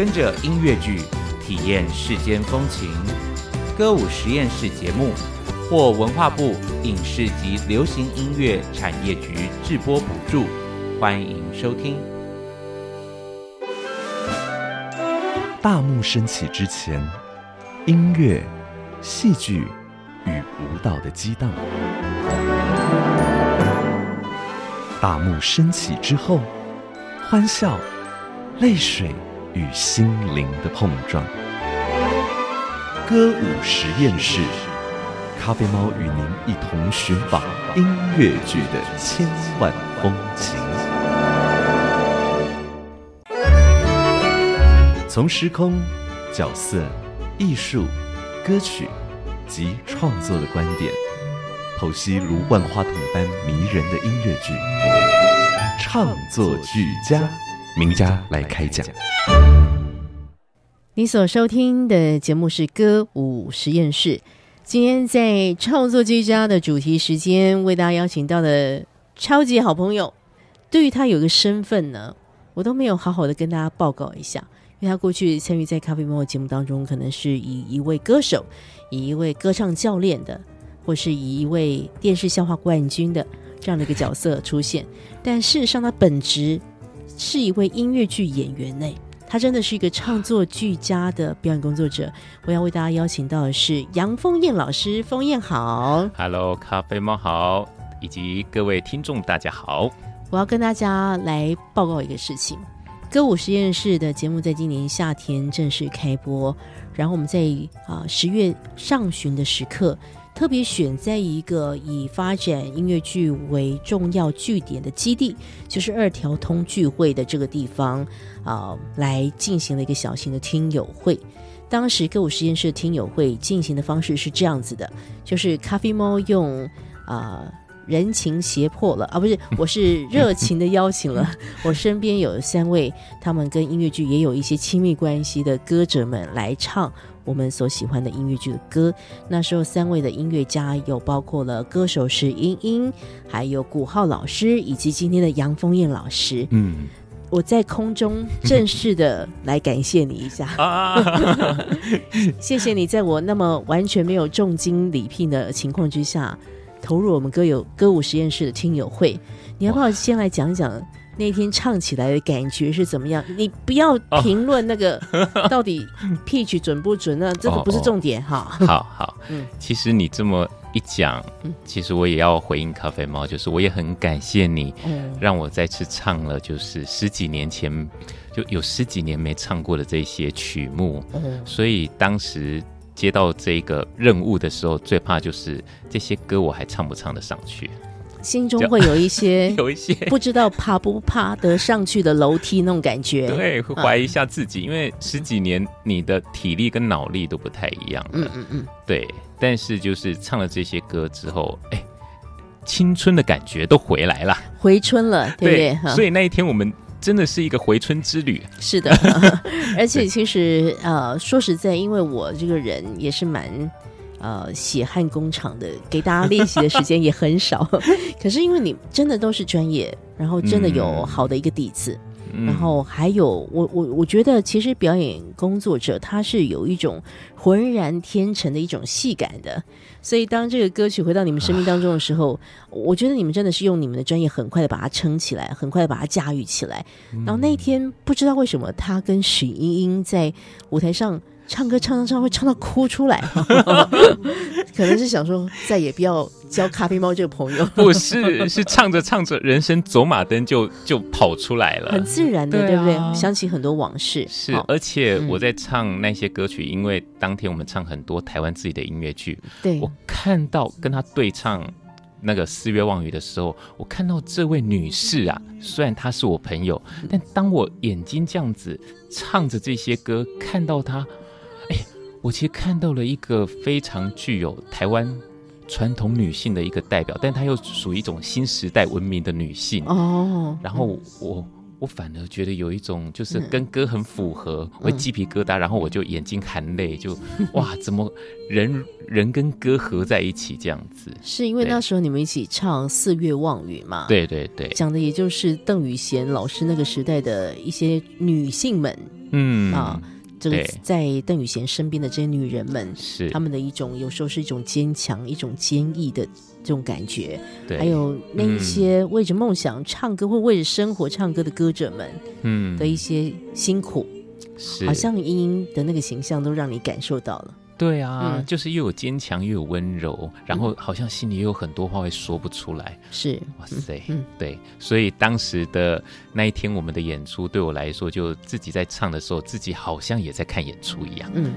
跟着音乐剧体验世间风情。歌舞实验室节目获文化部影视及流行音乐产业局制播补助，欢迎收听。大幕升起之前，音乐、戏剧与舞蹈的激荡；大幕升起之后，欢笑、泪水与心灵的碰撞。歌舞实验室，咖啡猫与您一同寻访音乐剧的千万风情。从时空、角色、艺术、歌曲及创作的观点，剖析如万花筒般迷人的音乐剧，唱作俱佳，名家来开讲。你所收听的节目是歌舞实验室。今天在创作俱佳的主题时间，为大家邀请到的超级好朋友，对于他有个身份呢，我都没有好好的跟大家报告一下。因为他过去参与在咖啡猫的节目当中，可能是以一位歌手、以一位歌唱教练的，或是以一位电视笑话冠军的这样的一个角色出现。但事实上，他本质是一位音乐剧演员呢。他真的是一个唱作俱佳的表演工作者。我要为大家邀请到的是杨凤燕老师，凤燕好，Hello，咖啡猫好，以及各位听众大家好。我要跟大家来报告一个事情。歌舞实验室的节目在今年夏天正式开播，然后我们在啊十月上旬的时刻，特别选在一个以发展音乐剧为重要据点的基地，就是二条通聚会的这个地方啊，来进行了一个小型的听友会。当时歌舞实验室听友会进行的方式是这样子的，就是咖啡猫用啊。人情胁迫了啊，不是，我是热情的邀请了 我身边有三位，他们跟音乐剧也有一些亲密关系的歌者们来唱我们所喜欢的音乐剧的歌。那时候三位的音乐家有包括了歌手是英英，还有古浩老师，以及今天的杨丰燕老师。嗯，我在空中正式的来感谢你一下，谢谢你在我那么完全没有重金礼聘的情况之下。投入我们歌友歌舞实验室的听友会，你要不要先来讲讲那天唱起来的感觉是怎么样？你不要评论那个 到底 pitch 准不准，那这个不是重点哈。好好，嗯，其实你这么一讲，其实我也要回应咖啡猫，就是我也很感谢你，让我再次唱了，就是十几年前就有十几年没唱过的这些曲目，所以当时。接到这个任务的时候，最怕就是这些歌我还唱不唱得上去，心中会有一些 有一些不知道爬不爬得上去的楼梯那种感觉，对，会怀疑一下自己，因为十几年你的体力跟脑力都不太一样了，嗯嗯嗯，对。但是就是唱了这些歌之后，哎，青春的感觉都回来了，回春了，对不对？所以那一天我们。真的是一个回春之旅。是的，而且其实呃，说实在，因为我这个人也是蛮呃血汗工厂的，给大家练习的时间也很少。可是因为你真的都是专业，然后真的有好的一个底子。然后还有我我我觉得，其实表演工作者他是有一种浑然天成的一种戏感的。所以当这个歌曲回到你们生命当中的时候，我觉得你们真的是用你们的专业很快的把它撑起来，很快的把它驾驭起来。然后那一天不知道为什么，他跟许英英在舞台上。唱歌唱唱唱会唱到哭出来，可能是想说再也不要交咖啡猫这个朋友。不是，是唱着唱着，人生走马灯就就跑出来了，很自然的，对不对？想起很多往事。是，而且我在唱那些歌曲，因为当天我们唱很多台湾自己的音乐剧，对我看到跟他对唱那个《四月望雨》的时候，我看到这位女士啊，虽然她是我朋友，但当我眼睛这样子唱着这些歌，看到她。我其实看到了一个非常具有台湾传统女性的一个代表，但她又属于一种新时代文明的女性哦。然后我我反而觉得有一种就是跟歌很符合，会鸡皮疙瘩，然后我就眼睛含泪，就 哇，怎么人人跟歌合在一起这样子？是因为那时候你们一起唱《四月望雨》嘛？对对对，讲的也就是邓雨贤老师那个时代的一些女性们。嗯啊，这个在邓宇贤身边的这些女人们，是。她们的一种有时候是一种坚强、一种坚毅的这种感觉，对，还有那一些为着梦想唱歌或为着生活唱歌的歌者们嗯。的一些辛苦，是。好像英英的那个形象都让你感受到了。对啊，嗯。就是又有坚强又有温柔，然后好像心里又有很多话会说不出来。是，哇塞，嗯对，所以当时的那一天我们的演出，对我来说，就自己在唱的时候，自己好像也在看演出一样。嗯，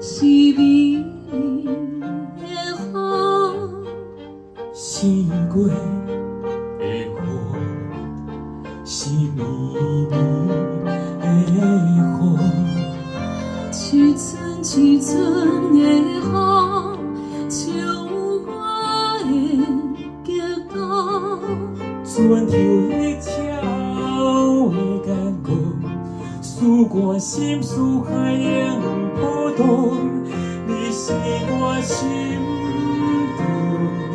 四月是绵绵的雨，一寸一寸的风，像我的激动。船头的鸟的感觉，使我心思海洋波动，你是我心中的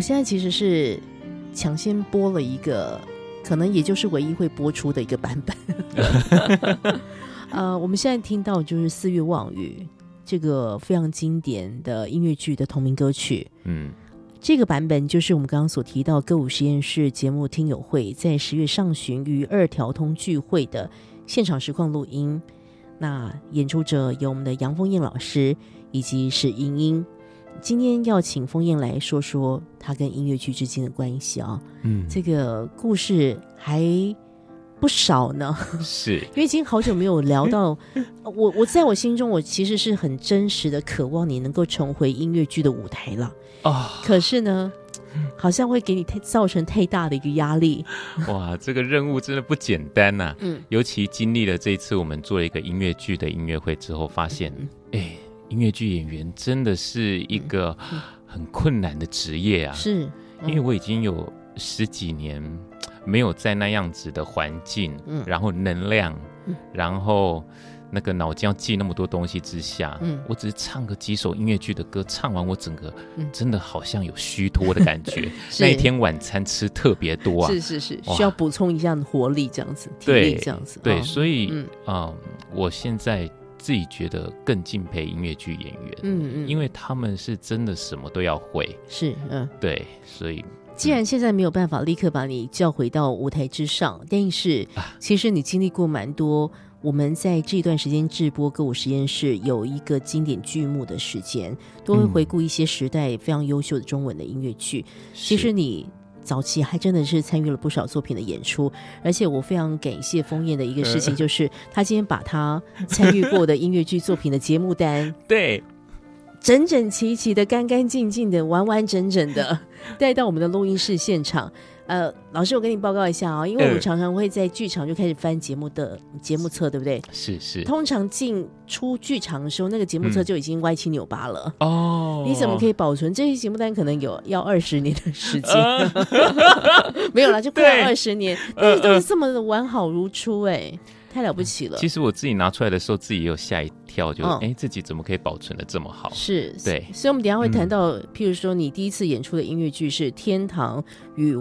我现在其实是抢先播了一个，可能也就是唯一会播出的一个版本。呃，我们现在听到就是《四月望雨》这个非常经典的音乐剧的同名歌曲。嗯，这个版本就是我们刚刚所提到歌舞实验室节目听友会在十月上旬于二条通聚会的现场实况录音。那演出者有我们的杨凤燕老师以及史英英。今天要请封燕来说说她跟音乐剧之间的关系啊、嗯，这个故事还不少呢。是。因为已经好久没有聊到，呃我我在我心中，我其实是很真实的渴望你能够重回音乐剧的舞台了。啊、可是呢，好像会给你太造成太大的一个压力。哇，这个任务真的不简单呐、嗯，尤其经历了这一次我们做了一个音乐剧的音乐会之后，发现，嗯。哎、音乐剧演员真的是一个很困难的职业啊。是，因为我已经有十几年没有在那样子的环境，嗯。然后能量，嗯。然后那个脑筋要记那么多东西之下，嗯。我只是唱个几首音乐剧的歌，唱完我整个嗯。真的好像有虚脱的感觉。那一天晚餐吃特别多啊，是是是，需要补充一下活力，这样子，体对力这样子。对，哦。所以嗯。嗯我现在自己觉得更敬佩音乐剧演员，嗯嗯，因为他们是真的什么都要会，是嗯，对，所以既然现在没有办法立刻把你叫回到舞台之上，但是啊。其实你经历过蛮多。我们在这段时间直播歌舞实验室有一个经典剧目的时间，都会嗯。回顾一些时代非常优秀的中文的音乐剧。其是。实你早期还真的是参与了不少作品的演出，而且我非常感谢枫叶的一个事情，就是他今天把他参与过的音乐剧作品的节目单 对，整整齐齐的、干干净净的、完完整整的 带到我们的录音室现场。呃，老师，我跟你报告一下啊、因为我常常会在剧场就开始翻节目的节目册，对不对？是是通常进出剧场的时候，那个节目册嗯就已经歪七扭八了。哦你怎么可以？保存这些节目单？可能有要二十年的时间，啊 没有啦，就快对二十年，呃但是都是呃这么的完好如初、哎，太了不起了。其实我自己拿出来的时候，自己也有吓一跳，就嗯哎、自己怎么可以保存的这么好？是，对所以我们等一下会谈嗯到，譬如说你第一次演出的音乐剧是《天堂与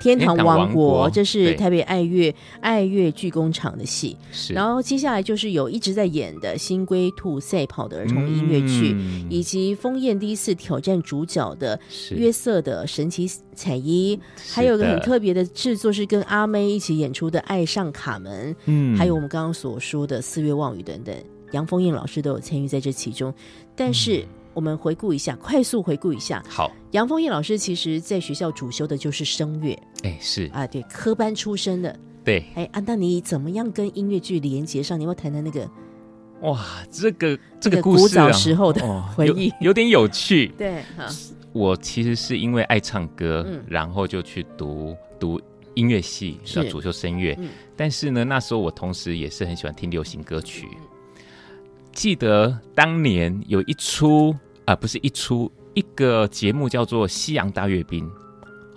天堂王国》，这是台北爱乐爱乐剧工厂的戏。是，然后接下来就是有一直在演的《新龟兔赛跑的儿童音乐剧》嗯。以及风燕第一次挑战主角的约瑟的神奇彩衣，还有一个很特别的制作是跟阿妹一起演出的《爱上卡门》，嗯。还有我们刚刚所说的《四月望雨》等等，杨丰燕老师都有参与在这其中。但是我们回顾一下，快速回顾一下，好，杨丰燕老师其实在学校主修的就是声乐哎、是啊，对，科班出身的。对，哎，啊，那你怎么样跟音乐剧连接上？你要谈谈那个哇，这个这这个个故事啊，古早时候的哦 回忆有有点有趣。对，我其实是因为爱唱歌，嗯然后就去读读音乐系，是要主修声乐。嗯但是呢，那时候我同时也是很喜欢听流行歌曲。记得当年有一出啊、不是一出，一个节目叫做《西洋大阅兵》，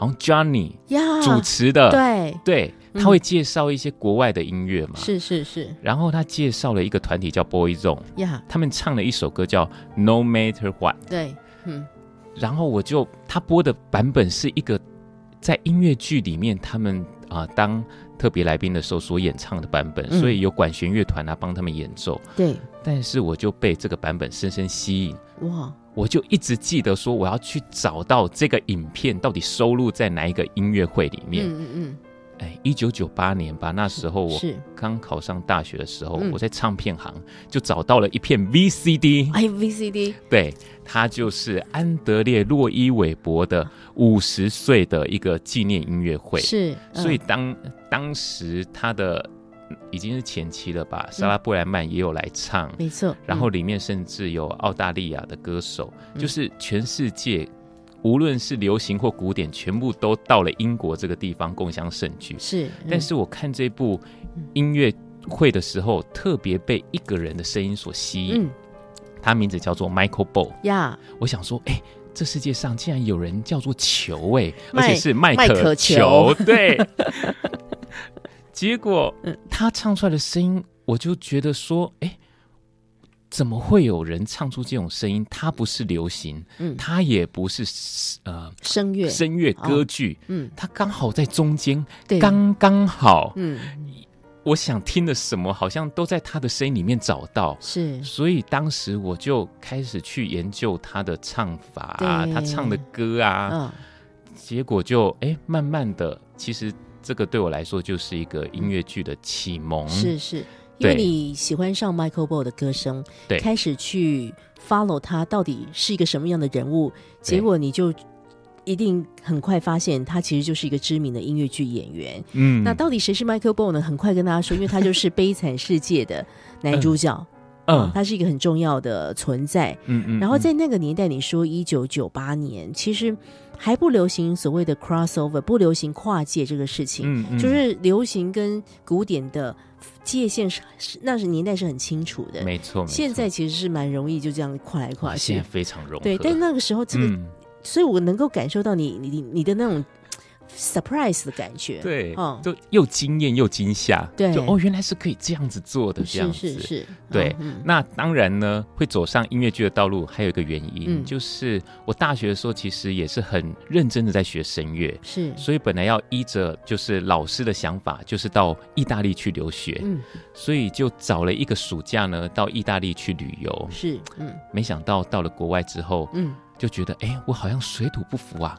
好像 Johnny 呀，主持的，对，对，嗯他会介绍一些国外的音乐嘛。是是是。然后他介绍了一个团体叫 Boyzone，呀，他们唱了一首歌叫《No Matter What》。对，嗯。然后我就他播的版本是一个在音乐剧里面他们啊、当特别来宾的时候所演唱的版本，嗯。所以有管弦乐团啊帮他们演奏。对，但是我就被这个版本深深吸引，哇，我就一直记得说我要去找到这个影片到底收录在哪一个音乐会里面。嗯嗯嗯。哎，一九九八年吧，那时候嗯，我是，刚考上大学的时候，嗯。我在唱片行就找到了一片 VCD。哎，VCD，对，它就是安德烈·洛伊·韦伯的五十岁的一个纪念音乐会。是，所以嗯当当时他的已经是前期了吧，莎拉·布莱曼也有来唱，没错，嗯然后里面甚至有澳大利亚的歌手，嗯就是全世界。无论是流行或古典，全部都到了英国这个地方共享盛举。是，但是我看这部音乐会的时候，特别被一个人的声音所吸引，嗯他名字叫做 Michael Ball。呀，我想说，哎、这世界上竟然有人叫做球哎、而且是麦麦克球，对。结果嗯他唱出来的声音，我就觉得说，哎、怎么会有人唱出这种声音？它不是流行，嗯，它也不是呃声乐，声乐歌剧，嗯，它刚好在中间，对，刚刚好。嗯，我想听的什么，好像都在他的声音里面找到。是，所以当时我就开始去研究他的唱法啊，他唱的歌啊，嗯，结果就哎，慢慢的，其实这个对我来说就是一个音乐剧的启蒙。是是，因为你喜欢上 Michael Ball 的歌声，对开始去 follow 他到底是一个什么样的人物，对结果你就一定很快发现他其实就是一个知名的音乐剧演员。嗯那到底谁是 Michael Ball 呢？很快跟大家说，因为他就是《悲惨世界》的 男主角，嗯他是一个很重要的存在。嗯嗯然后在那个年代，你说一九九八年，其实还不流行所谓的 crossover，不流行跨界这个事情。嗯嗯就是流行跟古典的界限是是那是年代是很清楚的。没错，没错现在其实是蛮容易就这样跨来跨去现在去。非常容易。对，但那个时候这个，嗯，所以我能够感受到你你你你的那种 surprise 的感觉。对，嗯。就又惊艳又惊吓。对。就哦，原来是可以这样子做的，这样子。是是是，对那当然呢，会走上音乐剧的道路，还有一个原因，嗯。就是我大学的时候其实也是很认真的在学声乐，是，所以本来要依着就是老师的想法，就是到意大利去留学，嗯。所以就找了一个暑假呢到意大利去旅游。是，嗯。没想到到了国外之后，嗯。就觉得哎，我好像水土不服啊，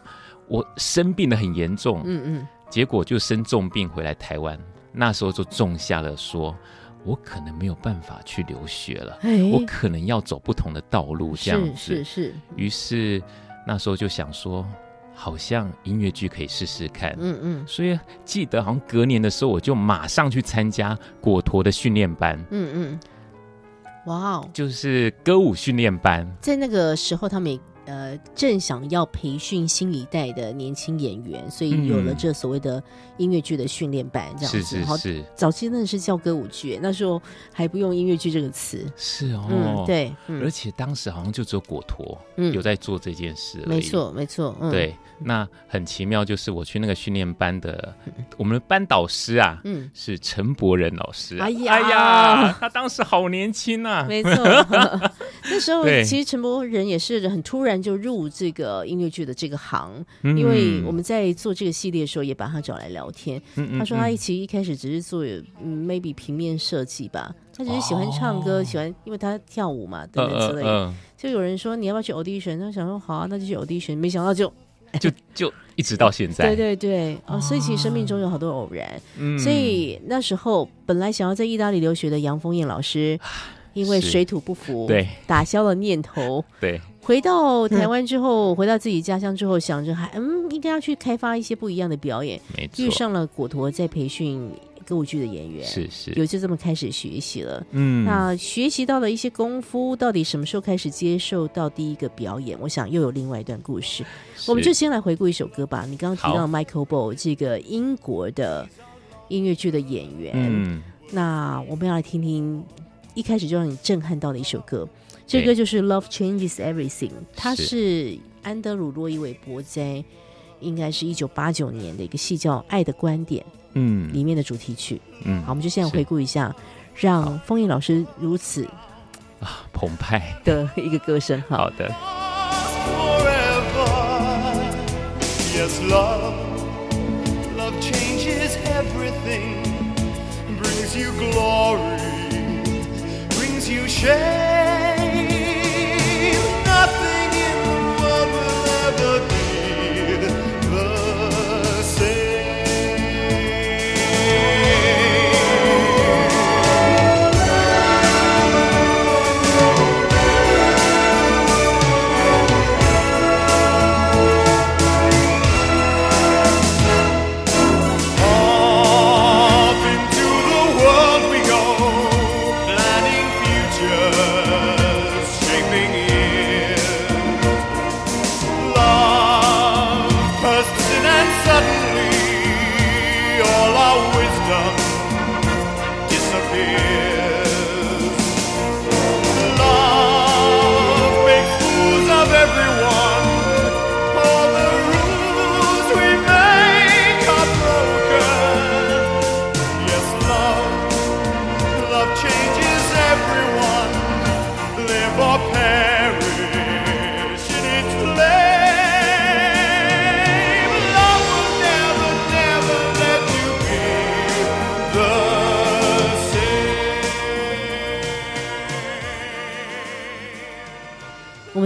我生病的很严重，嗯嗯，结果就生重病回来台湾，那时候就种下了说。我可能没有办法去留学了，哎，我可能要走不同的道路，这样子。是是是，于是那时候就想说，好像音乐剧可以试试看。嗯嗯所以记得好像隔年的时候，我就马上去参加果陀的训练班，嗯嗯，哇哦，就是歌舞训练班。在那个时候，他们也呃正想要培训新一代的年轻演员，所以有了嗯这所谓的音乐剧的训练班，这样子。是是好，是早期真的是叫歌舞剧，那时候还不用音乐剧这个词。是哦，嗯，。对，而嗯且当时好像就只有果陀嗯有在做这件事没。错没错，嗯，，对，那很奇妙，就是我去那个训练班的，我们的班导师啊，嗯，是陈柏仁老师啊。哎呀。哎呀，他当时好年轻啊。没错。那时候其实陈柏仁也是很突然就入这个音乐剧的这个行，嗯。因为我们在做这个系列的时候也把他找来聊天，嗯他说他嗯。其实一开始只是做嗯 maybe 平面设计吧，他只是喜欢唱歌，哦喜欢因为他跳舞嘛等等之类的。嗯就有人说你要不要去 audition，他想说好啊，那就去 audition，没想到就 就就一直到现在。对对对。哦，所以其实生命中有好多偶然，嗯。所以那时候本来想要在意大利留学的杨丰燕老师，因为水土不服，对。打消了念头。对，回到台湾之后，回到自己家乡之后，想着还嗯，应该要去开发一些不一样的表演，没错。遇，上了果陀在培训歌舞剧的演员，是是，有就这么开始学习了。嗯，那学习到了一些功夫，到底什么时候开始接受到第一个表演？我想又有另外一段故事。我们就先来回顾一首歌吧。你刚刚提到 Michael Ball 这个英国的音乐剧的演员，嗯，那我们要来听听一开始就让你震撼到的一首歌。这歌就是《Love Changes Everything》，它是是安德鲁·洛伊韦伯在应该是一九八九年的一个戏叫《爱的观点》嗯里面的主题曲。嗯，好，我们就现在回顾一下，让风燕老师如此啊澎湃，的一个歌声哈。好的，Yes, love, love changes everything, brings you glory, brings you shame.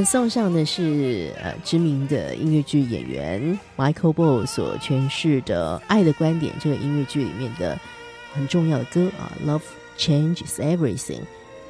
送上的是呃知名的音乐剧演员 Michael Ball 所诠释的《爱的观点》这个音乐剧里面的很重要的歌啊，《Love Changes Everything》。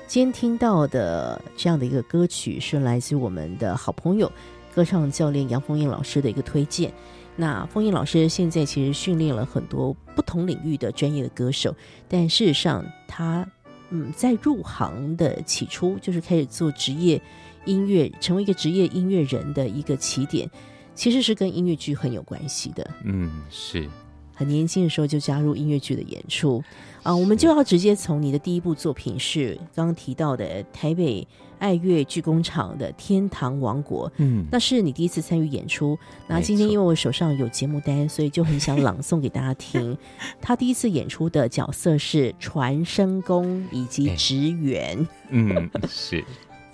今天听到的这样的一个歌曲是来自我们的好朋友歌唱教练杨凤燕老师的一个推荐。那凤燕老师现在其实训练了很多不同领域的专业的歌手，但事实上他嗯在入行的起初就是开始做职业音乐，成为一个职业音乐人的一个起点，其实是跟音乐剧很有关系的。嗯，是很年轻的时候就加入音乐剧的演出啊，我们就要直接从你的第一部作品是刚刚提到的台北爱乐剧工厂的《天堂王国》，嗯，那是你第一次参与演出。那今天因为我手上有节目单，所以就很想朗诵给大家听。他第一次演出的角色是传声工以及哎职员。嗯是。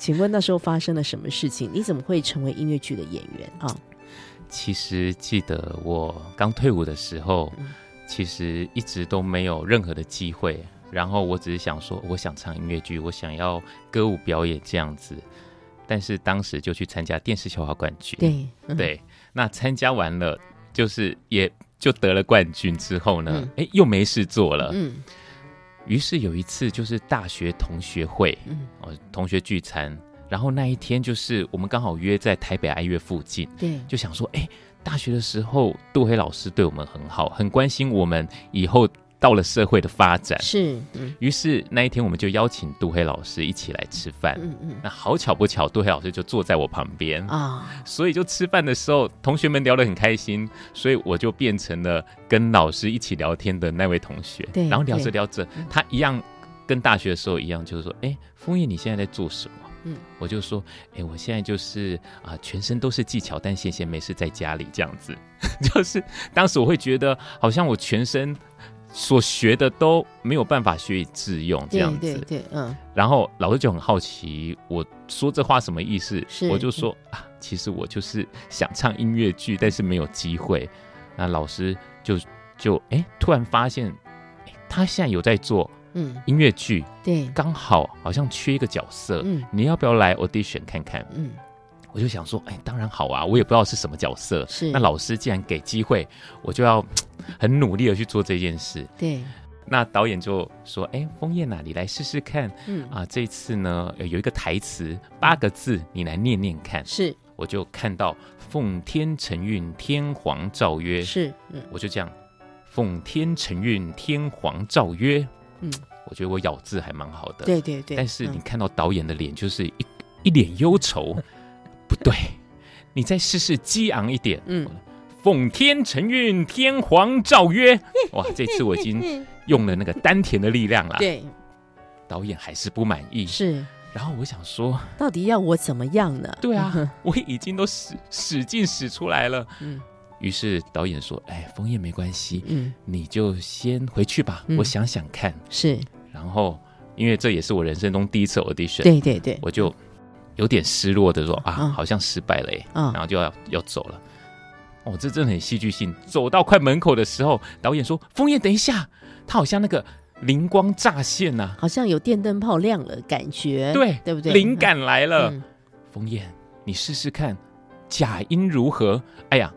请问那时候发生了什么事情？你怎么会成为音乐剧的演员啊？其实记得我刚退伍的时候，嗯其实一直都没有任何的机会。然后我只是想说，我想唱音乐剧，我想要歌舞表演这样子。但是当时就去参加电视笑话冠军，对，嗯，对，那参加完了，就是也就得了冠军之后呢嗯，哎、又没事做了。嗯于是有一次就是大学同学会，嗯，哦，同学聚餐，然后那一天就是我们刚好约在台北爱乐附近，对，就想说，哎、大学的时候杜黑老师对我们很好，很关心我们以后到了社会的发展。是，嗯于是那一天我们就邀请杜黑老师一起来吃饭。嗯嗯那好巧不巧，杜黑老师就坐在我旁边，啊，所以就吃饭的时候，同学们聊得很开心，所以我就变成了跟老师一起聊天的那位同学。对然后聊着聊着，他一样跟大学的时候一样，就是说，哎，枫叶你现在在做什么？嗯，我就说，哎，我现在就是啊、全身都是技巧，但闲闲没事在家里这样子。就是当时我会觉得，好像我全身所学的都没有办法学以致用这对样子。对对，嗯然后老师就很好奇，我说这话什么意思？是我就说啊，其实我就是想唱音乐剧，但是没有机会。那老师就就哎，突然发现，诶他现在有在做嗯，音乐剧，对，刚好好像缺一个角色，嗯你要不要来 audition 看看？嗯我就想说，哎，当然好啊，我也不知道是什么角色。是那老师既然给机会，我就要 很努力的去做这件事。对，那导演就说：“哎，枫叶呐，你来试试看嗯啊！这次呢呃有一个台词八个字，你来念念看。是”我就看到“奉天承运，天皇诏曰”，是，嗯我就这样奉天承运，天皇诏曰。嗯，我觉得我咬字还蛮好的。对对对，但是你嗯看到导演的脸，就是一一脸忧愁。不对，你再试试激昂一点。嗯，奉天承运，天皇诏曰。哇，这次我已经 用了那个丹田的力量了。，对导演还是不满意。是，然后我想说，到底要我怎么样呢？对啊，我已经都使使劲使出来了。嗯于是导演说：“哎，枫叶没关系，嗯，你就先回去吧，嗯我想想看。是然后，因为这也是我人生中第一次 audition，对对对，我就有点失落的说啊，嗯好像失败了耶，嗯然后就要要走了。哦，这真的很戏剧性。走到快门口的时候，导演说：“枫叶，等一下。”他好像那个灵光乍现呐、好像有电灯泡亮了，感觉对对不对？灵感来了。嗯枫叶，你试试看，假音如何？哎呀，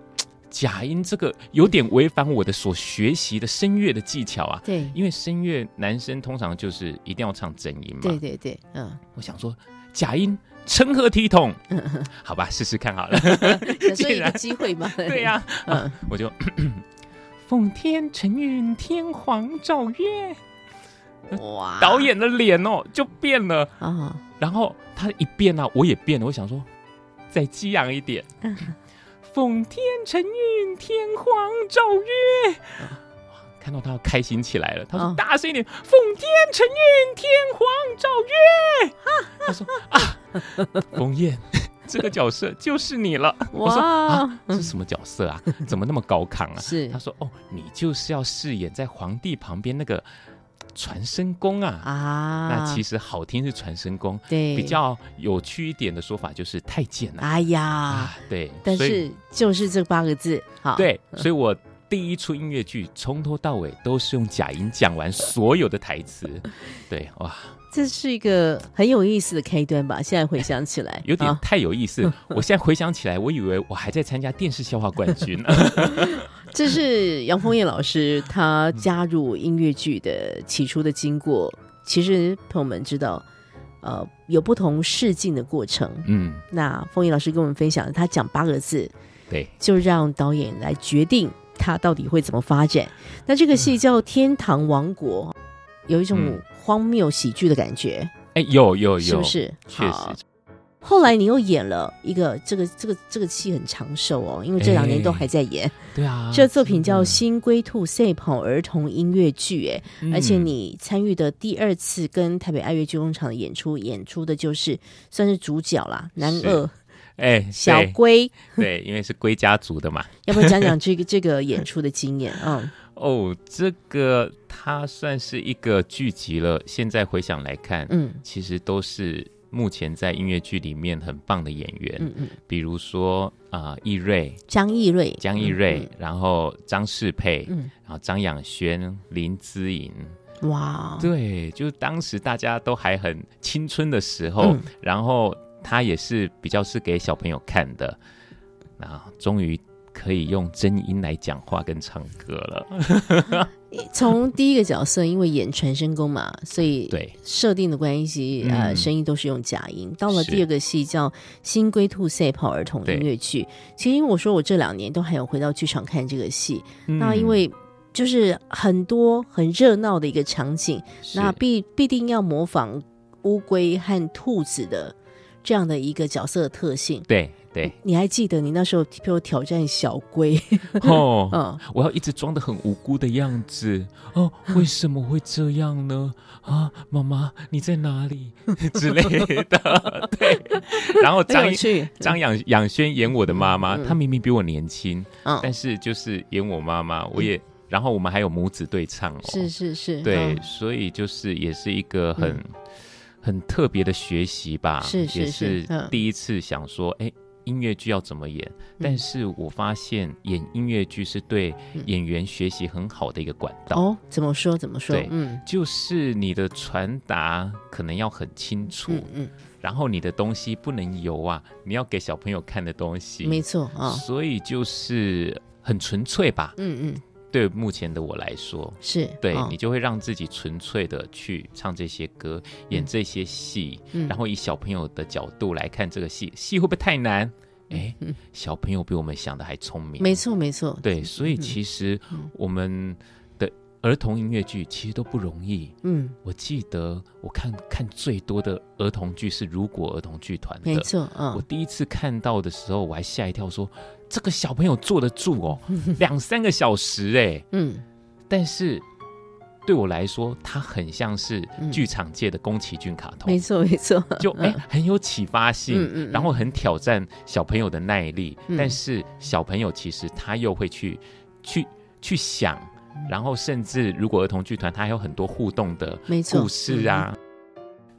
假音这个有点违反我的所学习的声乐的技巧啊。对因为声乐男生通常就是一定要唱真音嘛。对对对，嗯，我想说假音成何体统？好吧，试试看好了。想说一个机会嘛，对呀、嗯啊，我就奉天承运，天皇诏曰。哇，导演的脸哦就变了，啊，然后他一变啊，我也变了。我想说，再激昂一点。奉天承运，天皇诏曰。哇看到他要开心起来了，他说：“嗯大声一点，奉天承运，天皇诏曰。”他说：“啊，冯燕，这个角色就是你了。”我说：“啊，哇，是什么角色啊？怎么那么高亢啊？”是他说：“哦，你就是要饰演在皇帝旁边那个传声宫啊。啊，那其实好听是传声宫，对比较有趣一点的说法就是太监啊。哎呀，啊，对，但所以是就是这八个字，好，对，所以我第一出音乐剧从头到尾都是用假音讲完所有的台词。对，哇，这是一个很有意思的开端吧？现在回想起来，有点啊太有意思。我现在回想起来，我以为我还在参加电视笑话冠军。这是杨丰燕老师他加入音乐剧的起初的经过。其实朋友们知道，呃，有不同试镜的过程。嗯，那丰燕老师跟我们分享，他讲八个字，对，就让导演来决定他到底会怎么发展。那这个戏叫《天堂王国》，有一种嗯荒谬喜剧的感觉，哎，有有有，是不是？确好实，后来你又演了一个这个这个这个戏很长寿哦，因为这两年都还在演。对啊，这作品叫《新龟兔赛跑儿童音乐剧》，哎、而且嗯你参与的第二次跟台北爱乐剧工厂的演出，演出的就是算是主角啦，男二哎，小对龟。对，因为是龟家族的嘛。要不要讲讲这个 这个演出的经验？嗯，哦，这个它算是一个剧集了。现在回想来看，嗯。其实都是目前在音乐剧里面很棒的演员，嗯嗯，比如说啊，易、瑞、张易瑞，江易瑞，然后张世佩，嗯，然后张养轩、林姿颖，嗯，哇，对，就是当时大家都还很青春的时候，嗯。然后他也是比较是给小朋友看的，那终于可以用真音来讲话跟唱歌了。从第一个角色，因为演传声功嘛，所以对。设定的关系，呃，嗯。声音都是用假音。到了第二个戏叫《新龟兔赛跑儿童音乐剧》，其实因为我说我这两年都还有回到剧场看这个戏，那因嗯为就是很多很热闹的一个场景，那必必定要模仿乌龟和兔子的这样的一个角色的特性。对对。你还记得你那时候陪我挑战小龟，哦，嗯，我要一直装的很无辜的样子。哦，为什么会这样呢？啊，妈妈你在哪里？之类的，对。然后很张张养养轩演我的妈妈，嗯。她明明比我年轻，嗯，但是就是演我妈妈，我也，然后我们还有母子对唱哦，是是是，对，嗯。所以就是也是一个很、嗯。很特别的学习吧，是是。也是嗯。第一次想说，哎、音乐剧要怎么演？但是我发现演音乐剧是对嗯演员学习很好的一个管道。哦，怎么说怎么说对？嗯就是你的传达可能要很清楚，嗯嗯，然后你的东西不能油啊，你要给小朋友看的东西，没错啊，所以就是很纯粹吧。嗯嗯，对目前的我来说，是，哦对你就会让自己纯粹的去唱这些歌，演这些戏，嗯。然后以小朋友的角度来看这个戏，戏会不会太难？哎，小朋友比我们想的还聪明。没错没错，对，所以其实我们的儿童音乐剧其实都不容易。嗯，我记得我看看最多的儿童剧是如果儿童剧团的，没错，我嗯，第一次看到的时候，我还吓一跳说这个小朋友坐得住哦，两三个小时哎。嗯，但是对我来说，它很像是剧场界的宫崎骏卡通，没错没错，就哎、很有启发性，嗯嗯嗯。然后很挑战小朋友的耐力，嗯。但是小朋友其实他又会去去去想，然后甚至如果儿童剧团，他还有很多互动的故事啊。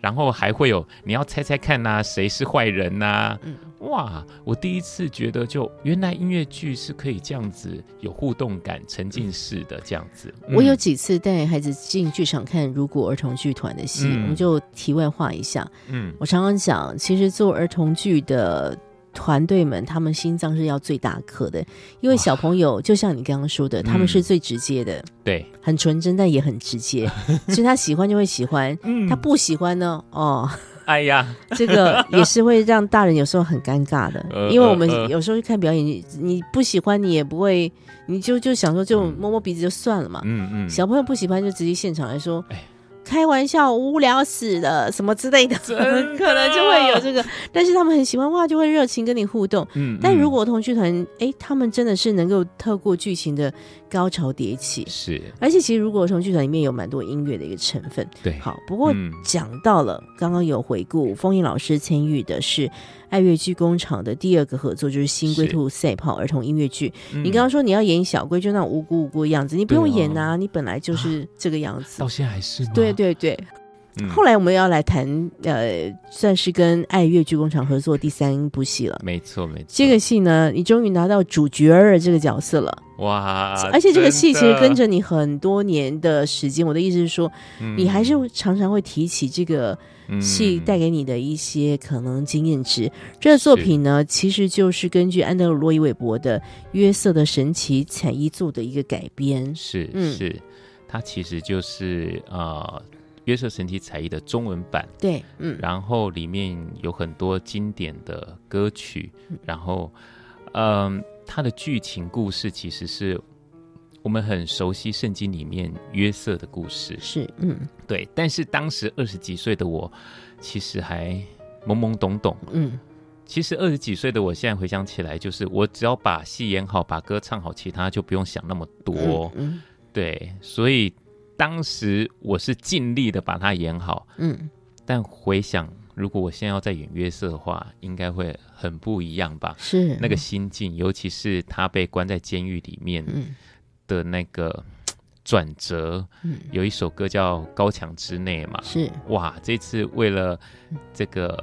然后还会有你要猜猜看呐、谁是坏人呐、嗯哇！我第一次觉得就原来音乐剧是可以这样子有互动感、沉浸式的这样子。我有嗯几次带孩子进剧场看如果儿童剧团的戏，嗯我们就题外话一下。嗯我常常讲，其实做儿童剧的团队们，他们心脏是要最大颗的，因为小朋友就像你刚刚说的，他们是最直接的，对，很纯真，但也很直接，所以他喜欢就会喜欢，嗯。他不喜欢呢，哦，哎呀，这个也是会让大人有时候很尴尬的，呃因为我们有时候去看表演，你你不喜欢，你也不会，你就就想说就摸摸鼻子就算了嘛。嗯嗯，小朋友不喜欢就直接现场来说哎，开玩笑，无聊死了什么之类的，的 可能就会有这个。但是他们很喜欢哇，就会热情跟你互动。嗯，但如嗯果同剧团，哎，他们真的是能够透过剧情的高潮迭起，是而且其实如果同剧团里面有蛮多音乐的一个成分。对，好，不过嗯讲到了，刚刚有回顾，风影老师参与的是爱乐剧工厂的第二个合作，就是《新龟兔赛跑》儿童音乐剧。嗯你刚刚说你要演小龟，就那种无辜无辜的样子，你不用演啊，你本来就是这个样子到。现在还是吗？对对对，嗯后来我们要来谈，呃，算是跟爱乐剧工厂合作第三部戏了。没错没错，这个戏呢，你终于拿到主角儿这个角色了，哇，而且这个戏其实跟着着你很多年的时间。我的意思是说，你还是常常会提起这个戏带给你的一些可能经验值。这个作品呢，其实就是根据安德鲁·洛伊韦伯的《约瑟的神奇彩衣》做的一个改编。是嗯。是，它其实就是呃约瑟神奇彩衣的中文版，对，嗯，然后里面有很多经典的歌曲，然后嗯、它的剧情故事其实是我们很熟悉圣经里面约瑟的故事，是，嗯。对，但是当时二十几岁的我，其实还懵懵懂懂。嗯，其实二十几岁的我，现在回想起来，就是我只要把戏演好，把歌唱好，其他就不用想那么多。嗯对，所以当时我是尽力的把它演好，嗯，但回想，如果我现在要再演约瑟的话，应该会很不一样吧？是。那个心境，尤其是他被关在监狱里面嗯的那个转折。嗯有一首歌叫《高墙之内》嘛，是哇！这次为了这个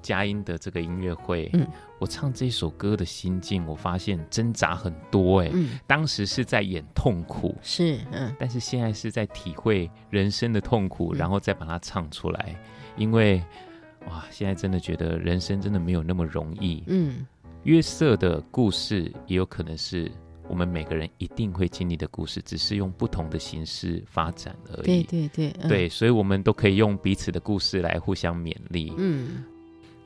佳音的这个音乐会，嗯我唱这首歌的心境，我发现挣扎很多哎。嗯当时是在演痛苦，是嗯但是现在是在体会人生的痛苦，嗯然后再把它唱出来。因为哇，现在真的觉得人生真的没有那么容易。嗯约瑟的故事也有可能是我们每个人一定会经历的故事，只是用不同的形式发展而已。对对嗯对，所以我们都可以用彼此的故事来互相勉励。嗯。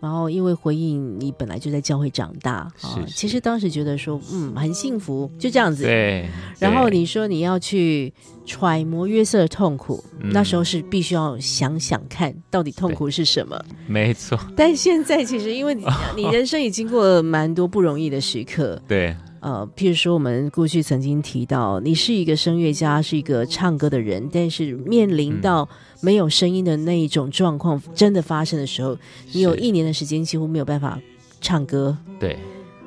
然后，因为回应你本来就在教会长大啊是，是其实当时觉得说，嗯，很幸福，就这样子。对，然后你说你要去揣摩约瑟的痛苦，嗯那时候是必须要想想看到底痛苦是什么。没错，但现在其实因为你 你人生也经过了蛮多不容易的时刻，对，呃，譬如说我们过去曾经提到，你是一个声乐家，是一个唱歌的人，但是面临到没有声音的那一种状况真的发生的时候，你有一年的时间几乎没有办法唱歌，对，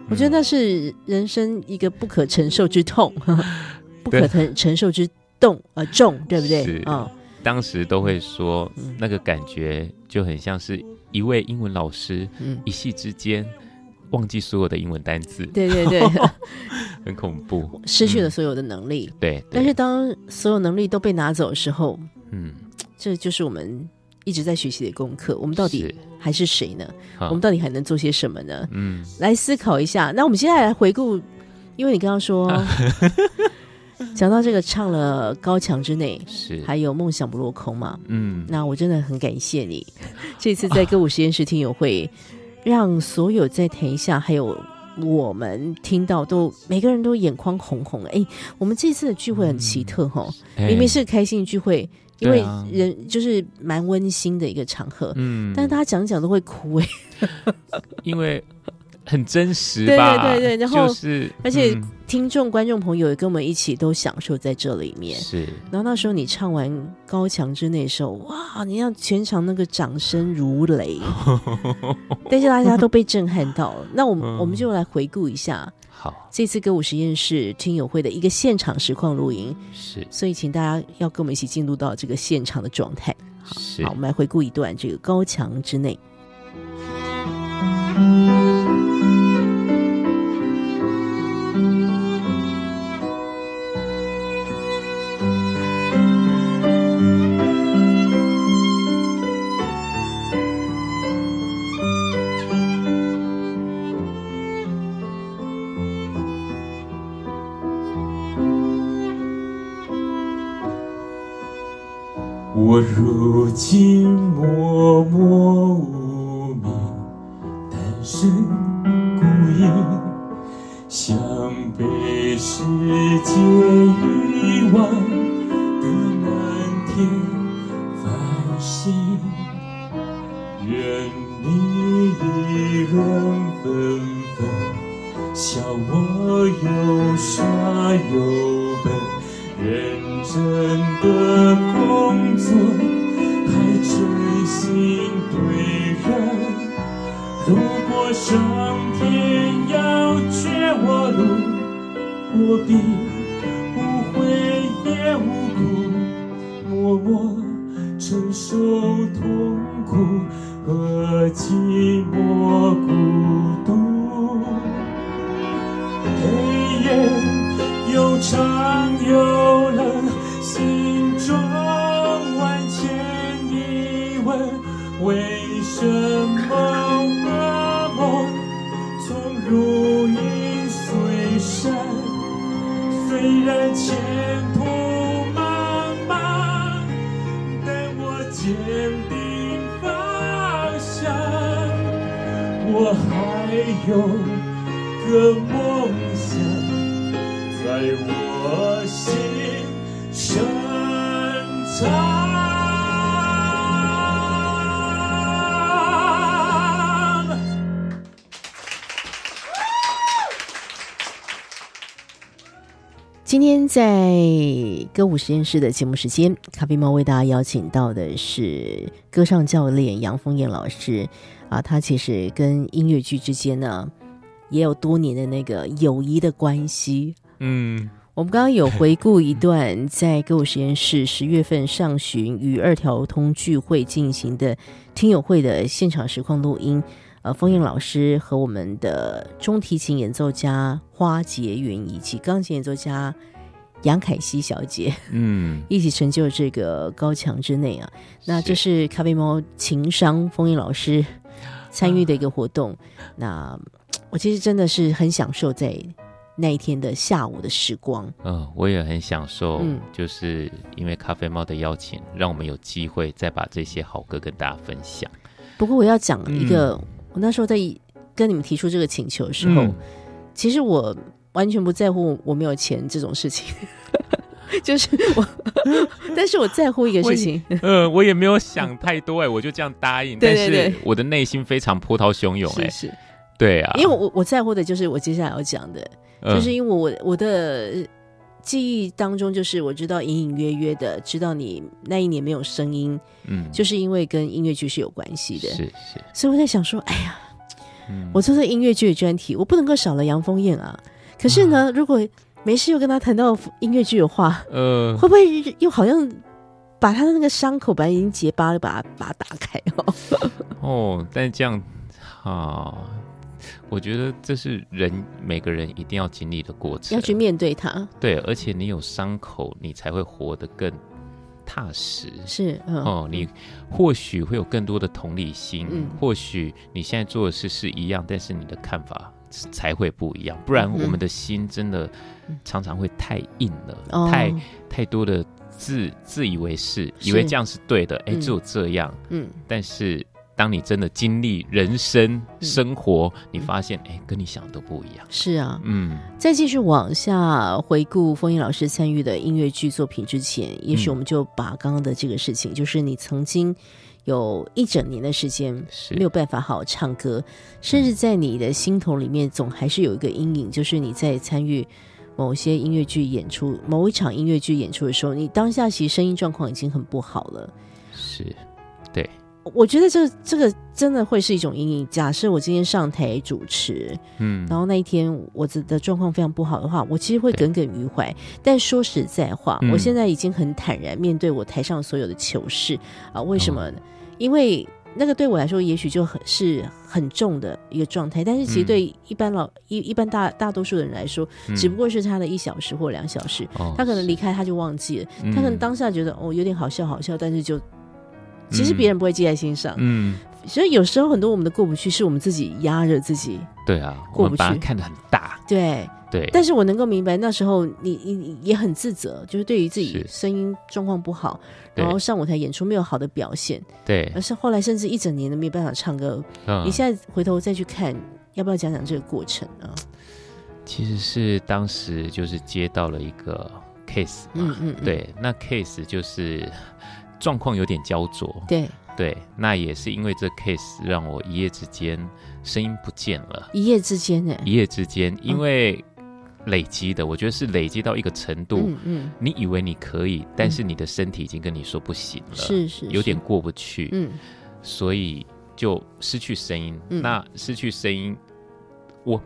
我觉得嗯。那是人生一个不可承受之痛，不可承承受之重呃重，对不对？是？啊、当时都会说嗯。那个感觉就很像是一位英文老师嗯，一夕之间忘记所有的英文单词，对对对，很恐怖。失去了所有的能力。对，对。但是当所有能力都被拿走的时候，嗯，这就是我们一直在学习的功课。我们到底还是谁呢？我们到底还能做些什么呢？嗯。来思考一下。那我们现在来回顾，因为你刚刚说 讲到这个唱了《高墙之内》，是，还有《梦想不落空》嘛，嗯。那我真的很感谢你，这次在歌舞实验室听友会让所有在台下还有我们听到都每个人都眼眶红红。哎，我们这次的聚会很奇特哈、哎。明明是开心聚会，因为人就是蛮温馨的一个场合，嗯，但是大家讲讲都会哭哎，因为很真实对吧？对对然后就是而且嗯听众、观众朋友也跟我们一起都享受在这里面。是然后那时候你唱完《高墙之内》的时候，哇，你让全场那个掌声如雷，但是大家都被震撼到了。那我们、嗯我们就来回顾一下好这次歌舞实验室听友会的一个现场实况录音，是所以请大家要跟我们一起进入到这个现场的状态。是好，我们来回顾一段这个《高墙之内》。我如今默默无名，单身孤影，像被世界遗忘的漫天繁星。今天在歌舞实验室的节目时间，咖啡猫为大家邀请到的是歌唱教练杨凤燕老师啊，他其实跟音乐剧之间呢也有多年的那个友谊的关系。嗯我们刚刚有回顾一段在歌舞实验室十月份上旬与二条通聚会进行的听友会的现场实况录音。呃，风燕老师和我们的中提琴演奏家花洁云以及钢琴演奏家杨凯西小姐嗯 一起成就这个高墙之内啊。那这是咖啡猫情商风燕老师参与的一个活动。那我其实真的是很享受在那一天的下午的时光。嗯，我也很享受，嗯就是因为咖啡猫的邀请，让我们有机会再把这些好歌跟大家分享。不过我要讲一个，嗯我那时候在跟你们提出这个请求的时候，嗯。其实我完全不在乎我没有钱这种事情，就是我，但是我在乎一个事情，呃，我也没有想太多哎，我就这样答应，对对对但是我的内心非常波涛汹涌哎是，是，对啊，因为我我在乎的就是我接下来要讲的，嗯。就是因为我我的记忆当中，就是我知道隐隐约约的知道你那一年没有声音，嗯就是因为跟音乐剧是有关系的，是是，所以我在想说，哎呀。嗯我做这音乐剧的专题，我不能够少了杨丰燕啊。可是呢，如果没事又跟他谈到音乐剧的话，呃会不会又好像把他的那个伤口本来已经结疤了，把它把它打开哦？哦，但这样啊，我觉得这是人每个人一定要经历的过程，要去面对它，对，而且你有伤口，你才会活得更踏实。是嗯哦，你或许会有更多的同理心，嗯或许你现在做的事是一样，但是你的看法才会不一样。不然，我们的心真的常常会太硬了，哦太太多的自自以为是，以为这样是对的，哎，嗯只有这样。嗯但是当你真的经历人生嗯。生活，你发现哎，跟你想的都不一样。是啊，嗯，再继续往下回顾风音老师参与的音乐剧作品之前，也许嗯。我们就把刚刚的这个事情，就是你曾经有一整年的时间没有办法好好唱歌，甚至在你的心头里面总还是有一个阴影，就是你在参与某些音乐剧演出、某一场音乐剧演出的时候，你当下其实声音状况已经很不好了。是，对，我觉得这这个真的会是一种阴影。假设我今天上台主持，嗯，然后那一天我的的状况非常不好的话，我其实会耿耿于怀。但说实在话，嗯我现在已经很坦然面对我台上所有的糗事啊。为什哦么呢？因为那个对我来说，也许就很是很重的一个状态，但是其实嗯对一般老一一般大大多数的人来说，嗯只不过是他的一小时或两小时，哦他可能离开他就忘记了，嗯他可能当下觉得哦有点好笑好笑，但是就其实别人不会记在心上。嗯，所以有时候很多我们的过不去，是我们自己压着自己。对啊，过不去。看得很大，对，对，但是我能够明白，那时候你你你也很自责，就是对于自己是。声音状况不好，然后上舞台演出没有好的表现，对。而，是后来甚至一整年都没有办法唱歌。嗯。你现在回头再去看，要不要讲讲这个过程啊？其实是当时就是接到了一个 case 嘛，嗯嗯，嗯。对，那 case 就是状况有点焦灼，对，对，那也是因为这 case 让我一夜之间声音不见了，一夜之间呢，一夜之间，因为累积的，我觉得是累积到一个程度，嗯嗯，你以为你可以，但是你的身体已经跟你说不行了，是是有点是过不去，嗯。所以就失去声音。嗯。那失去声音，我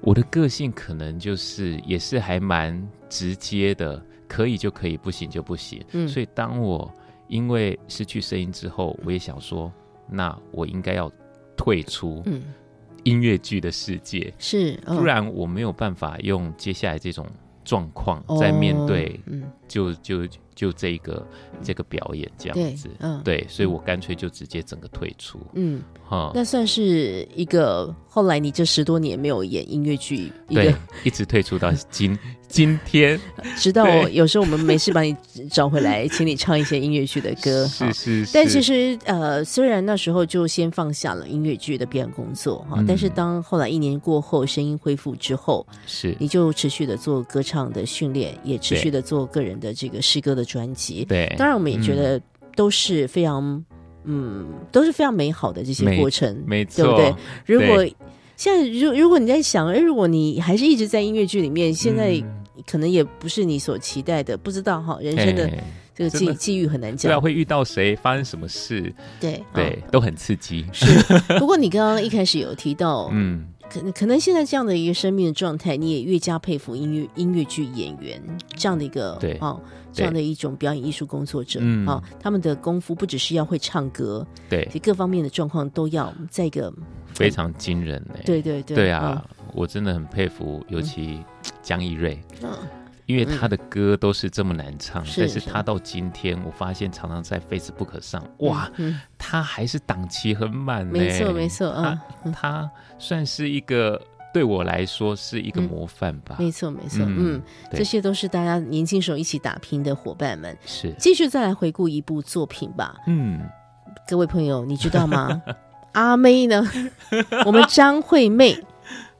我的个性可能就是也是还蛮直接的，可以就可以，不行就不行。嗯。所以当我因为失去声音之后，我也想说，那我应该要退出嗯，音乐剧的世界，是，嗯。不然我没有办法用接下来这种状况在面对哦嗯就就就这个这个表演这样子。嗯对，所以我干脆就直接整个退出。嗯，哈，那算是一个后来你这十多年没有演音乐剧，对，一直退出到今 今天，直到有时候我们没事把你找回来，请你唱一些音乐剧的歌。是是是。但其实，呃，虽然那时候就先放下了音乐剧的表演工作哈，嗯但是当后来一年过后，声音恢复之后，是你就持续的做歌唱的训练，也持续的做个人的这个诗歌的专辑。对，当然，我们也觉得都是非常，嗯，都是非常美好的这些过程，没对不对。？如果现在如如果你在想，哎，如果你还是一直在音乐剧里面，现在嗯可能也不是你所期待的，不知道哈，人生的这个际际遇很难不知道。会遇到谁，发生什么事，对对，嗯都很刺激。是。不过你刚刚一开始有提到，嗯，可能可能现在这样的一个生命的状态，你也越加佩服音乐音乐剧演员这样的一个对哦，这样的一种表演艺术工作者嗯。啊、他们的功夫不只是要会唱歌，对。各方面的状况都要在一个非常惊人欸。对对对对啊，我真的很佩服，尤其江一瑞，嗯因为他的歌都是这么难唱，是但是是他到今天，我发现常常在 Facebook 上，哇，嗯，他还是档期很满呢。没错没错，嗯他，他算是一个对我来说是一个嗯模范吧。没错没错，嗯嗯，这些都是大家年轻时候一起打拼的伙伴们。是，继续再来回顾一部作品吧，嗯，各位朋友，你知道吗？阿妹呢？我们张惠妹，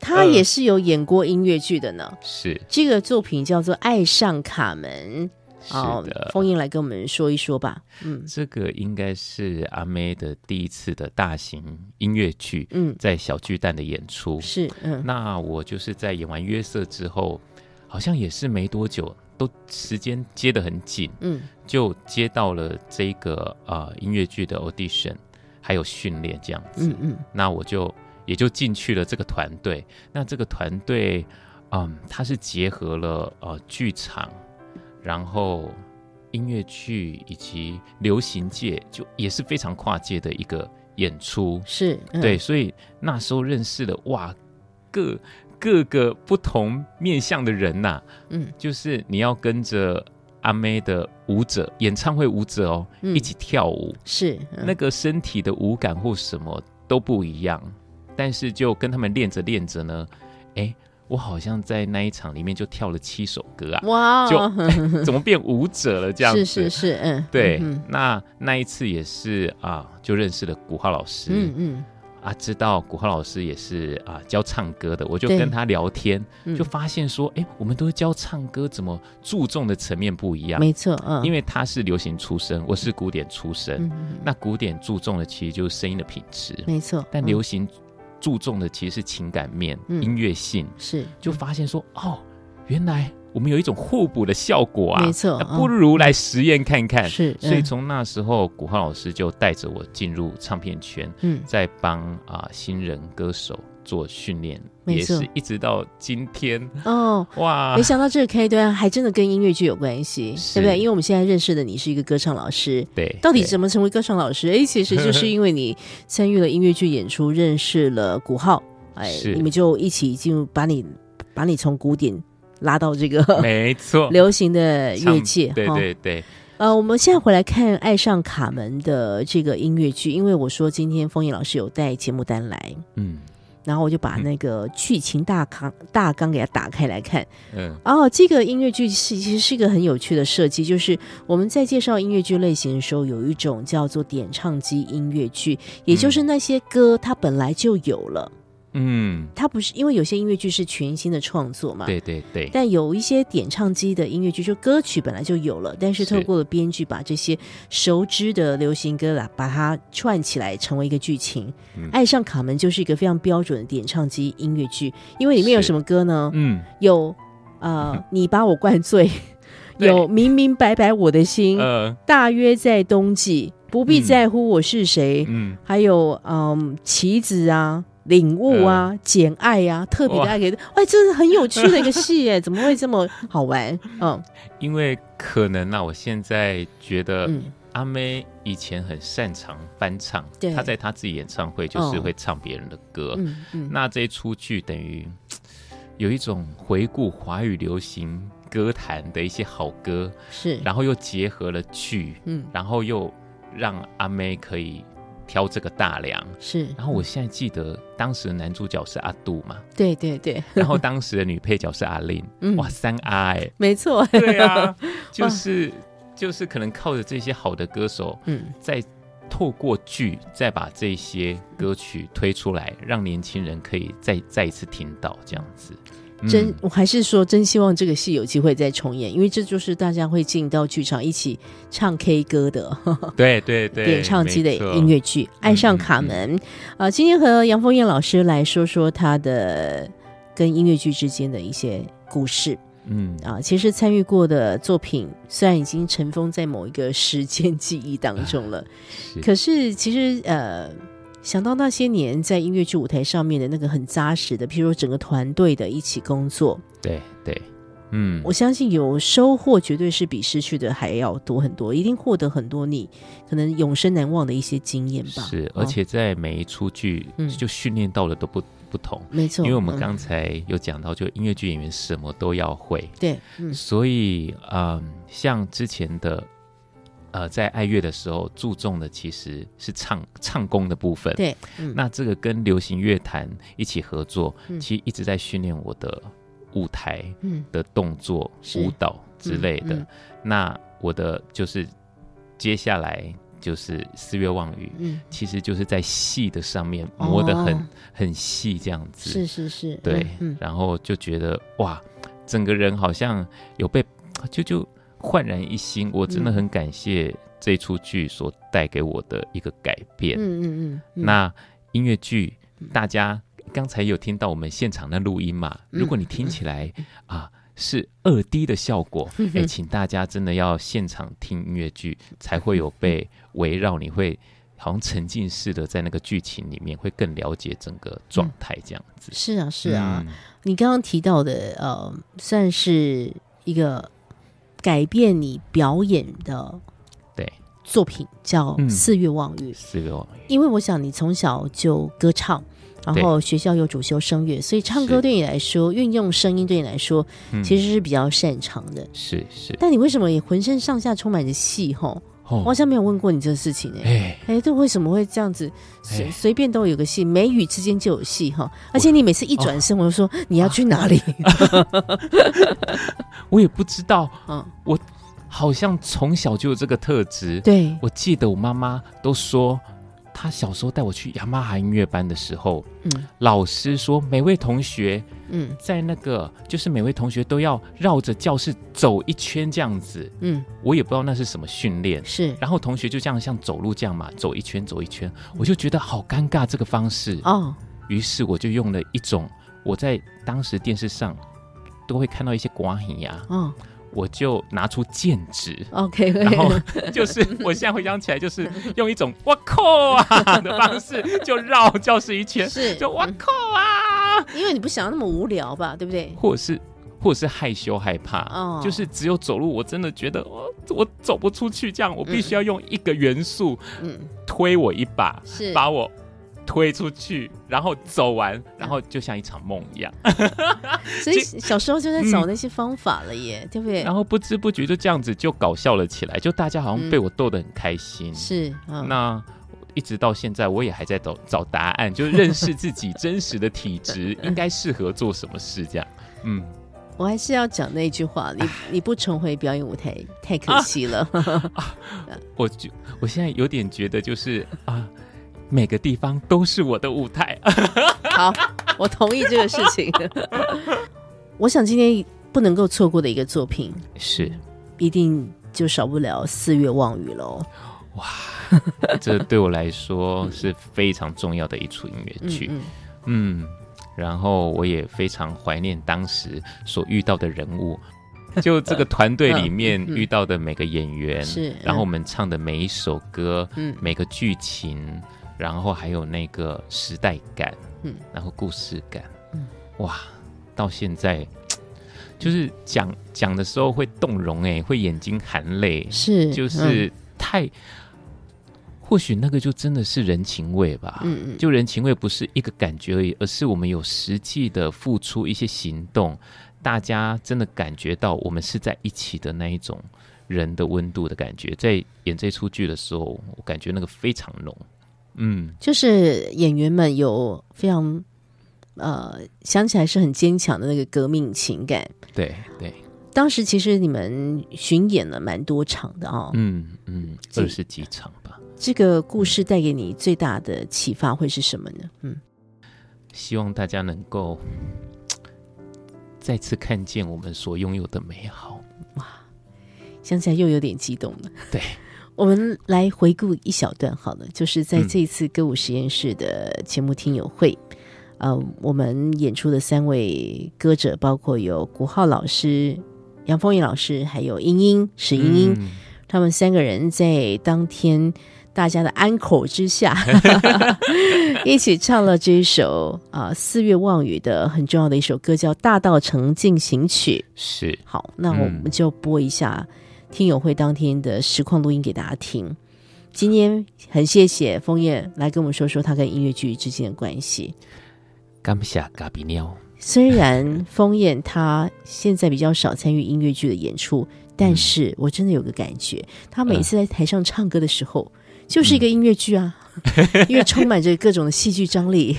她嗯也是有演过音乐剧的呢。是这个作品叫做《爱上卡门》。是哦的，。风英来跟我们说一说吧。嗯这个应该是阿妹的第一次的大型音乐剧，嗯，在小巨蛋的演出。是嗯那我就是在演完约瑟之后，好像也是没多久，都时间接得很紧，嗯就接到了这个呃音乐剧的 audition，还有训练这样子。嗯嗯那我就也就进去了这个团队。那这个团队，嗯，它是结合了呃剧场，然后音乐剧以及流行界，就也是非常跨界的一个演出。是，嗯。对，所以那时候认识的哇，各各个不同面向的人呐、嗯。就是你要跟着阿妹的舞者，演唱会舞者哦，嗯。一起跳舞，是嗯。那个身体的舞感或什么都不一样，但是就跟他们练着练着呢，哎，我好像在那一场里面就跳了七首歌啊，哇，就 怎么变舞者了这样子？是是是，嗯，对，嗯那那一次也是啊，就认识了古浩老师，嗯嗯。啊，知道古浩老师也是啊教唱歌的，我就跟他聊天，嗯。就发现说，哎，我们都是教唱歌，怎么注重的层面不一样？没错，嗯，因为为他是流行出身，我是古典出身，那古典注重的其实就是声音的品质，没错，嗯。但流行注重的其实是情感面、嗯。音乐性，是。就发现说，哦，原来我们有一种互补的效果啊，没错那不如来实验看看。是，嗯。所以从那时候，古浩老师就带着我进入唱片圈，嗯。在帮啊、新人歌手做训练，也没错。是一直到今天，哦。哇。没，想到这个开端还真的跟音乐剧有关系，是。对不对？因为我们现在认识的你是一个歌唱老师，对，到底怎么成为歌唱老师？哎，其实就是因为你参与了音乐剧演出，认识了古浩，哎，你们就一起进入，把你把你从古典拉到这个 没错，流行的唱乐界，对哈。对对，呃，我们现在回来看《爱上卡门》的这个音乐剧，因为我说今天风影老师有带节目单来，嗯然后我就把那个剧情大纲大纲给它打开来看。嗯。哦，这个音乐剧是其实是一个很有趣的设计，就是我们在介绍音乐剧类型的时候，有一种叫做点唱机音乐剧，也就是那些歌它本来就有了，嗯，它不是因为有些音乐剧是全新的创作嘛，对对对，但有一些点唱机的音乐剧，就歌曲本来就有了，但是是。透过了编剧把这些熟知的流行歌啦，把它串起来成为一个剧情。嗯。爱上卡门》就是一个非常标准的点唱机音乐剧，因为里面有什么歌呢？嗯，有呃，你把我灌醉，有明明白白我的心，呃，大约在冬季，不必嗯。在乎我是谁，嗯，还有嗯，棋子啊。领悟啊，简爱啊，特别的哇爱给，哎，这是很有趣的一个戏哎，怎么会这么好玩？嗯。因为可能啊，我现在觉得嗯，阿妹以前很擅长翻唱，对。她在她自己演唱会就是哦。会唱别人的歌，那这一出剧等于 有一种回顾华语流行歌坛的一些好歌，是，然后又结合了剧，嗯。然后又让阿妹可以挑这个大梁。是，然后我现在记得当时的男主角是阿杜嘛，对对对，然后当时的女配角是阿令，嗯。哇，三阿哎、没错，对啊，就是就是可能靠着这些好的歌手，嗯，再透过剧再把这些歌曲推出来，让年轻人可以再再一次听到这样子。真嗯，我还是说真希望这个戏有机会再重演，因为这就是大家会进到剧场一起唱 K 歌的对对对，点 唱机的音乐剧《爱上嗯卡门》呃，今天和杨凤燕老师来说说他的跟音乐剧之间的一些故事嗯啊。其实参与过的作品虽然已经尘封在某一个时间记忆当中了，是可是其实呃。想到那些年在音乐剧舞台上面的那个很扎实的，譬如说整个团队的一起工作，对对，嗯，我相信有收获，绝对是比失去的还要多很多，一定获得很多你可能永生难忘的一些经验吧。是，哦而且在每一出剧嗯。就训练到的都不不同。没错，因为我们嗯。刚才有讲到，就音乐剧演员什么都要会，对，嗯。所以嗯，像之前的呃，在爱乐的时候注重的其实是唱唱功的部分。对，嗯。那这个跟流行乐坛一起合作，嗯。其实一直在训练我的舞台嗯。的动作、是舞蹈之类的。那我的就是接下来就是四月望雨，嗯，其实就是在戏的上面磨得很、哦。很细这样子。是是是，对，嗯。然后就觉得哇，整个人好像有被就就焕然一新。我真的嗯很感谢这出剧所带给我的一个改变。嗯嗯嗯嗯，那音乐剧，大家刚才有听到我们现场的录音嘛？嗯如果你听起来啊是二 D 的效果，哎，请大家真的要现场听音乐剧，才会有被围绕，你会好像沉浸式的在那个剧情里面，会更了解整个状态这样子。是啊是啊，嗯你刚刚提到的呃，算是一个改变你表演的对，作品，叫《嗯四月望雨》。四月望雨。因为我想你从小就歌唱，然后学校又主修声乐，所以唱歌对你来说，运用声音对你来说，嗯。其实是比较擅长的。是是，但你为什么也浑身上下充满着戏？吼，我好哦，像没有问过你这个事情哎、哎，欸，这为什么会这样子？随哎随便都有个戏，眉宇之间就有戏哈。而且你每次一转身，我就说你要去哪里？我也不知道，嗯，好像从小就有这个特质。对，我记得我妈妈都说，她小时候带我去雅马哈音乐班的时候，嗯老师说每位同学嗯在那个就是每位同学都要绕着教室走一圈这样子。嗯，我也不知道那是什么训练。是然后同学就这样像走路这样嘛，走一圈走一圈，我就觉得好尴尬这个方式。哦，于是我就用了一种我在当时电视上都会看到一些瓜 hình 呀，哦我就拿出剑指，，OK，然后就是我现在回想起来，就是用一种我靠啊的方式，就绕教室一圈，是。就我靠啊，因为你不想要那么无聊吧，对不对？或者是。或者是害羞害怕，哦。就是只有走路，我真的觉得我我走不出去，这样我必须要用一个元素嗯，推我一把，是。把我推出去，然后走完，然后就像一场梦一样，所以小时候就在找那些方法了耶，对不对？嗯然后不知不觉就这样子就搞笑了起来，就大家好像被我逗得很开心。是，嗯，那一直到现在，我也还在找找答案，就是认识自己真实的体质，应该适合做什么事，这样。嗯，我还是要讲那句话，你你不重回表演舞台太可惜了。我就我现在有点觉得就是啊，每个地方都是我的舞台。好，我同意这个事情。我想今天不能够错过的一个作品，是，一定就少不了《四月望雨》喽。这对我来说是非常重要的一出音乐嗯剧。嗯，嗯，然后我也非常怀念当时所遇到的人物，就这个团队里面遇到的每个演员，是然后我们唱的每一首歌，嗯每个剧情，然后还有那个时代感，嗯然后故事感，嗯哇，到现在。就是讲讲的时候会动容哎，会眼睛含泪，是，就是太，或许那个就真的是人情味吧。嗯嗯，就人情味不是一个感觉而已，而是我们有实际的付出一些行动，大家真的感觉到我们是在一起的那一种人的温度的感觉。在演这出剧的时候，我感觉那个非常浓。嗯，就是演员们有非常呃想起来是很坚强的那个革命情感。对对，当时其实你们巡演了蛮多场的哦，嗯嗯，二十几场吧。这个故事带给你最大的启发会是什么呢？嗯，希望大家能够 再次看见我们所拥有的美好。哇想起来又有点激动了。对，我们来回顾一小段好了，就是在嗯。这一次歌舞实验室的节目听友会，呃，我们演出的三位歌者，包括有古浩老师、杨凤仪老师，还有英英史英英，嗯。他们三个人在当天大家的安口之下，一起唱了这一首啊、四月望雨的很重要的一首歌，叫《大道城进行曲》。是。好，那我们就播一下听友会当天的实况录音给大家听。今天很谢谢枫叶来跟我们说说他跟音乐剧之间的关系。感谢嘎比鸟。虽然枫叶他现在比较少参与音乐剧的演出，但是我真的有个感觉，他每次在台上唱歌的时候，就是一个音乐剧啊，因为充满着各种的戏剧张力。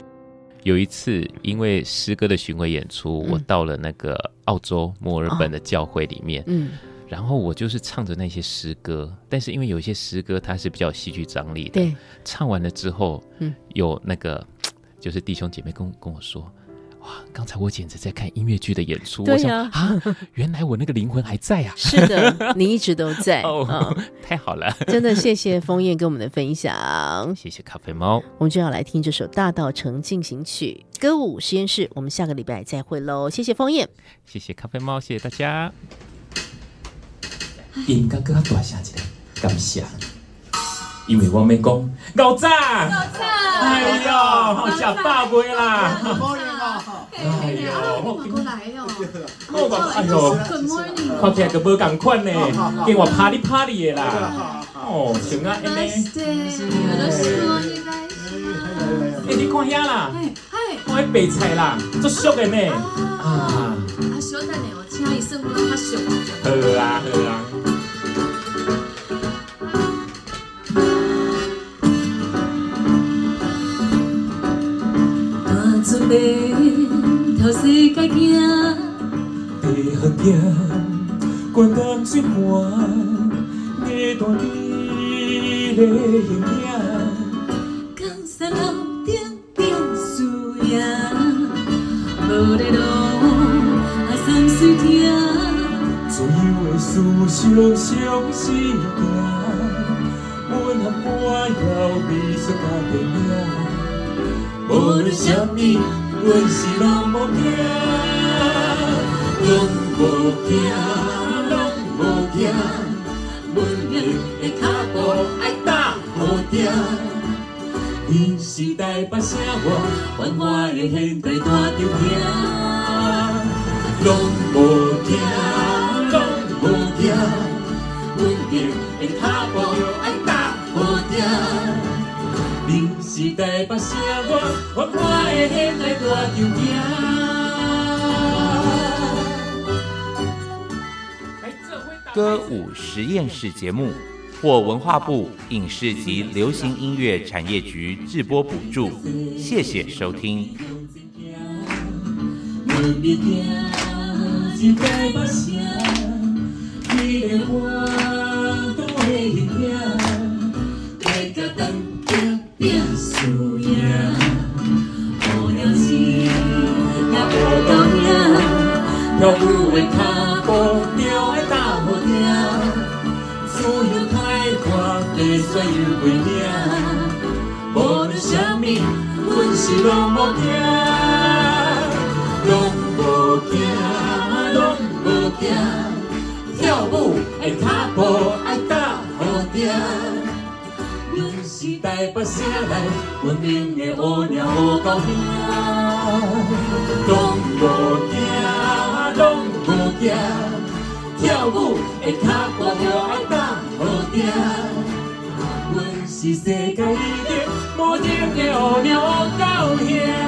有一次，因为诗歌的巡回演出，嗯我到了那个澳洲墨尔本的教会里面，嗯然后我就是唱着那些诗歌，但是因为有一些诗歌它是比较有戏剧张力的，对，唱完了之后，嗯有那个 就是弟兄姐妹跟跟我说。哇！刚才我简直在看音乐剧的演出，我对呀想啊，原来我那个灵魂还在啊！是的，你一直都在 哦啊、太好了，真的谢谢枫叶跟我们的分享。谢谢咖啡猫。我们就要来听这首《大道城进行曲》歌舞实验室。我们下个礼拜再会喽，谢谢枫叶。谢谢咖啡猫，谢谢大家。音乐搁较大声一点，感谢。因为我要讲牛仔，牛仔，哎呦，好食饱未啦？哎呦，我过来哦。我讲，哎呦， Good morning。看起来个无共款呢，跟我拍哩拍哩的啦。哦，像啊，安尼， Nice day。よろしくお願いします。哎，你看遐啦，はいはい。看迄白菜啦，足俗的呢。啊，あ、小等ね、我请伊算我较俗。好啊，好啊。 准备头世界行，地行行，关东水寒，你大你的形影。江山路顶变输赢，无咧路啊三水听，自由的思想相思行，阮含歌谣美术甲电影，无论什么，阮是拢无惊，拢无惊，拢无惊，阮的的脚步爱踏好听。你是台北城我，繁华的现代大场兄。拢无惊，拢无惊，阮的的脚步爱踏好听。你是台北城我，繁华的现代大。歌舞实验室节目获文化部影视及流行音乐产业局制播补助，谢谢收听。京变输赢。无聊时也无够命，跳舞的脚步，鸟的踏好听，自由开阔，白雪又袂领。无论什么，阮是拢无惊，拢无惊，拢无惊。跳舞的脚步是台北城内文明的乌鸟高兄。拢无惊，拢无惊，跳舞的脚步着爱打好定。阮是世界里的无情的乌鸟高兄。